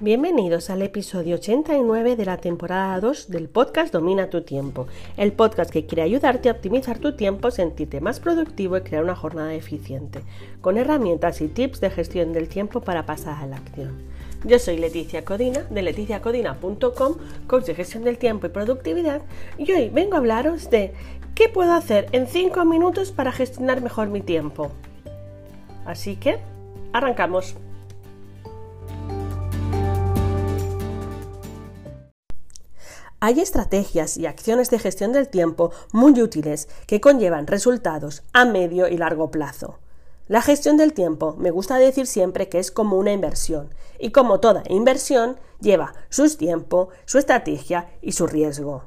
Bienvenidos al episodio 89 de la temporada 2 del podcast Domina tu tiempo, el podcast que quiere ayudarte a optimizar tu tiempo, sentirte más productivo y crear una jornada eficiente, con herramientas y tips de gestión del tiempo para pasar a la acción. Yo soy Leticia Codina de leticiacodina.com, coach de gestión del tiempo y productividad, y hoy vengo a hablaros de qué puedo hacer en 5 minutos para gestionar mejor mi tiempo. Así que, arrancamos. Hay estrategias y acciones de gestión del tiempo muy útiles que conllevan resultados a medio y largo plazo. La gestión del tiempo me gusta decir siempre que es como una inversión y como toda inversión lleva su tiempo, su estrategia y su riesgo.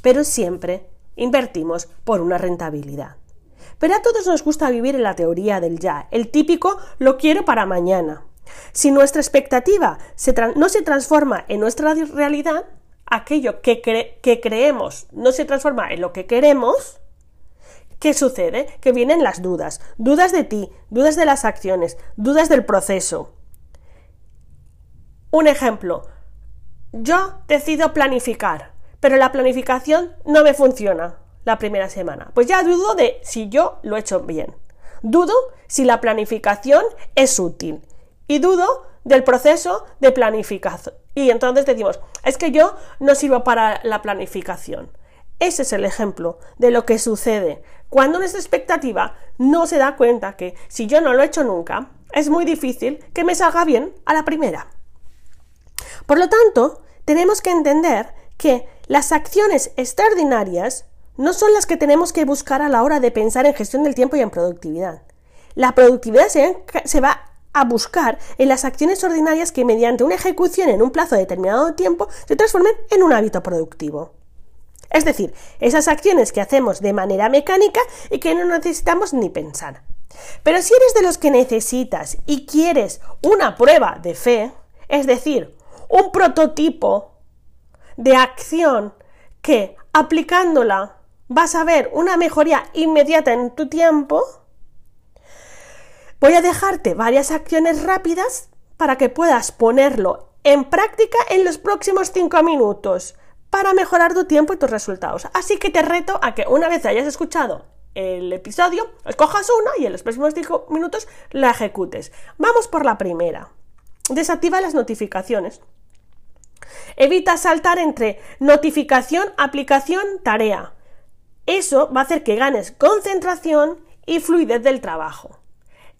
Pero siempre invertimos por una rentabilidad. Pero a todos nos gusta vivir en la teoría del ya, el típico lo quiero para mañana. Si nuestra expectativa no se transforma en nuestra realidad, aquello que, creemos no se transforma en lo que queremos, ¿qué sucede? Que vienen las dudas, dudas de ti, dudas de las acciones, dudas del proceso. Un ejemplo, yo decido planificar, pero la planificación no me funciona la primera semana. Pues ya dudo de si yo lo he hecho bien. Dudo si la planificación es útil. Y dudo del proceso de planificación. Y entonces decimos, es que yo no sirvo para la planificación. Ese es el ejemplo de lo que sucede cuando nuestra expectativa no se da cuenta que si yo no lo he hecho nunca, es muy difícil que me salga bien a la primera. Por lo tanto, tenemos que entender que las acciones extraordinarias no son las que tenemos que buscar a la hora de pensar en gestión del tiempo y en productividad. La productividad se, se va a buscar en las acciones ordinarias que mediante una ejecución en un plazo determinado de tiempo se transformen en un hábito productivo. Es decir, esas acciones que hacemos de manera mecánica y que no necesitamos ni pensar. Pero si eres de los que necesitas y quieres una prueba de fe, es decir, un prototipo de acción que aplicándola vas a ver una mejoría inmediata en tu tiempo, Voy a dejarte varias acciones rápidas para que puedas ponerlo en práctica en los próximos 5 minutos para mejorar tu tiempo y tus resultados. Así que te reto a que una vez hayas escuchado el episodio, escojas una y en los próximos 5 minutos la ejecutes. Vamos por la primera. Desactiva las notificaciones. Evita saltar entre notificación, aplicación, tarea. Eso va a hacer que ganes concentración y fluidez del trabajo.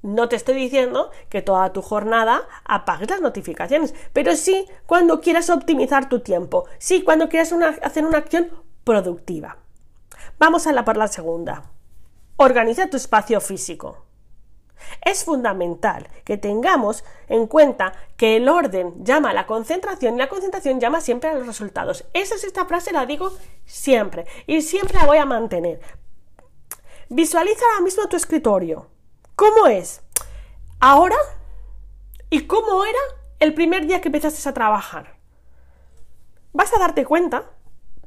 No te estoy diciendo que toda tu jornada apagues las notificaciones, pero sí cuando quieras optimizar tu tiempo, sí cuando quieras hacer una acción productiva. Vamos a la por la segunda. Organiza tu espacio físico. Es fundamental que tengamos en cuenta que el orden llama a la concentración y la concentración llama siempre a los resultados. Esa es esta frase, la digo siempre y siempre la voy a mantener. Visualiza ahora mismo tu escritorio. ¿Cómo es? Ahora y cómo era el primer día que empezaste a trabajar. Vas a darte cuenta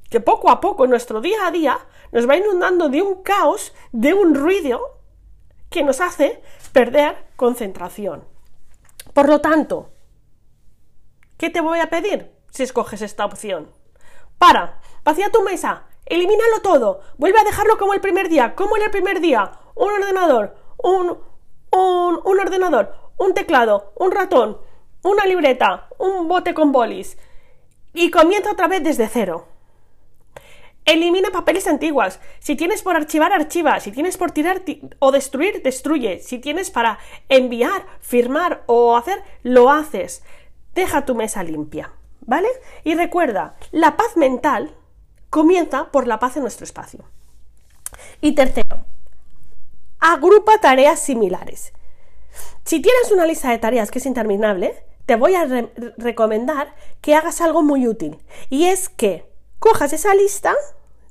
que poco a poco nuestro día a día nos va inundando de un caos, de un ruido que nos hace perder concentración. Por lo tanto, ¿qué te voy a pedir si escoges esta opción? Para, vacía tu mesa, elimínalo todo, vuelve a dejarlo como el primer día. ¿Cómo era el primer día? Un ordenador, un, un, un ordenador, un teclado, un ratón, una libreta, un bote con bolis y comienza otra vez desde cero. Elimina papeles antiguas. Si tienes por archivar, archiva. Si tienes por tirar o destruir, destruye. Si tienes para enviar, firmar o hacer, lo haces. Deja tu mesa limpia. ¿Vale? Y recuerda, la paz mental comienza por la paz en nuestro espacio. Y tercero, agrupa tareas similares. Si tienes una lista de tareas que es interminable, te voy a recomendar que hagas algo muy útil. Y es que cojas esa lista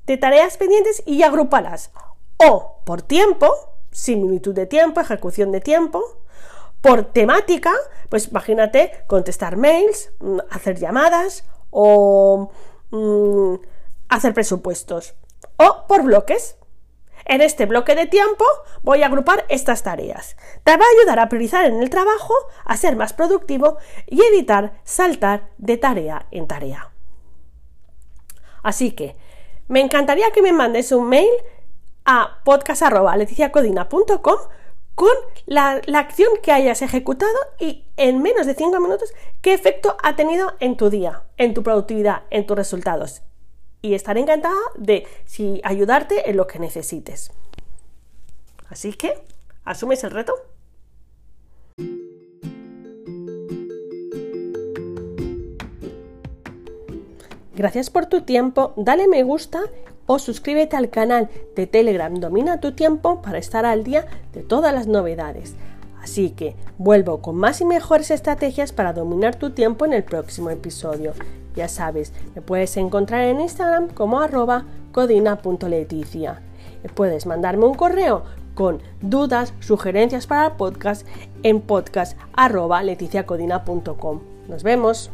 de tareas pendientes y agrupalas. O por tiempo, similitud de tiempo, ejecución de tiempo. Por temática, pues imagínate contestar mails, mm, hacer llamadas o mm, hacer presupuestos. O por bloques, En este bloque de tiempo voy a agrupar estas tareas. Te va a ayudar a priorizar en el trabajo, a ser más productivo y evitar saltar de tarea en tarea. Así que me encantaría que me mandes un mail a podcast.leticiacodina.com con la, acción que hayas ejecutado y en menos de 5 minutos qué efecto ha tenido en tu día, en tu productividad, en tus resultados. Y estaré encantada de si ayudarte en lo que necesites. Así que, ¿asumes el reto? Gracias por tu tiempo, dale me gusta o suscríbete al canal de Telegram Domina tu tiempo para estar al día de todas las novedades. Así que vuelvo con más y mejores estrategias para dominar tu tiempo en el próximo episodio. Ya sabes, me puedes encontrar en Instagram como arroba codina.leticia. Puedes mandarme un correo con dudas, sugerencias para el podcast en podcast arroba leticiacodina.com. Nos vemos.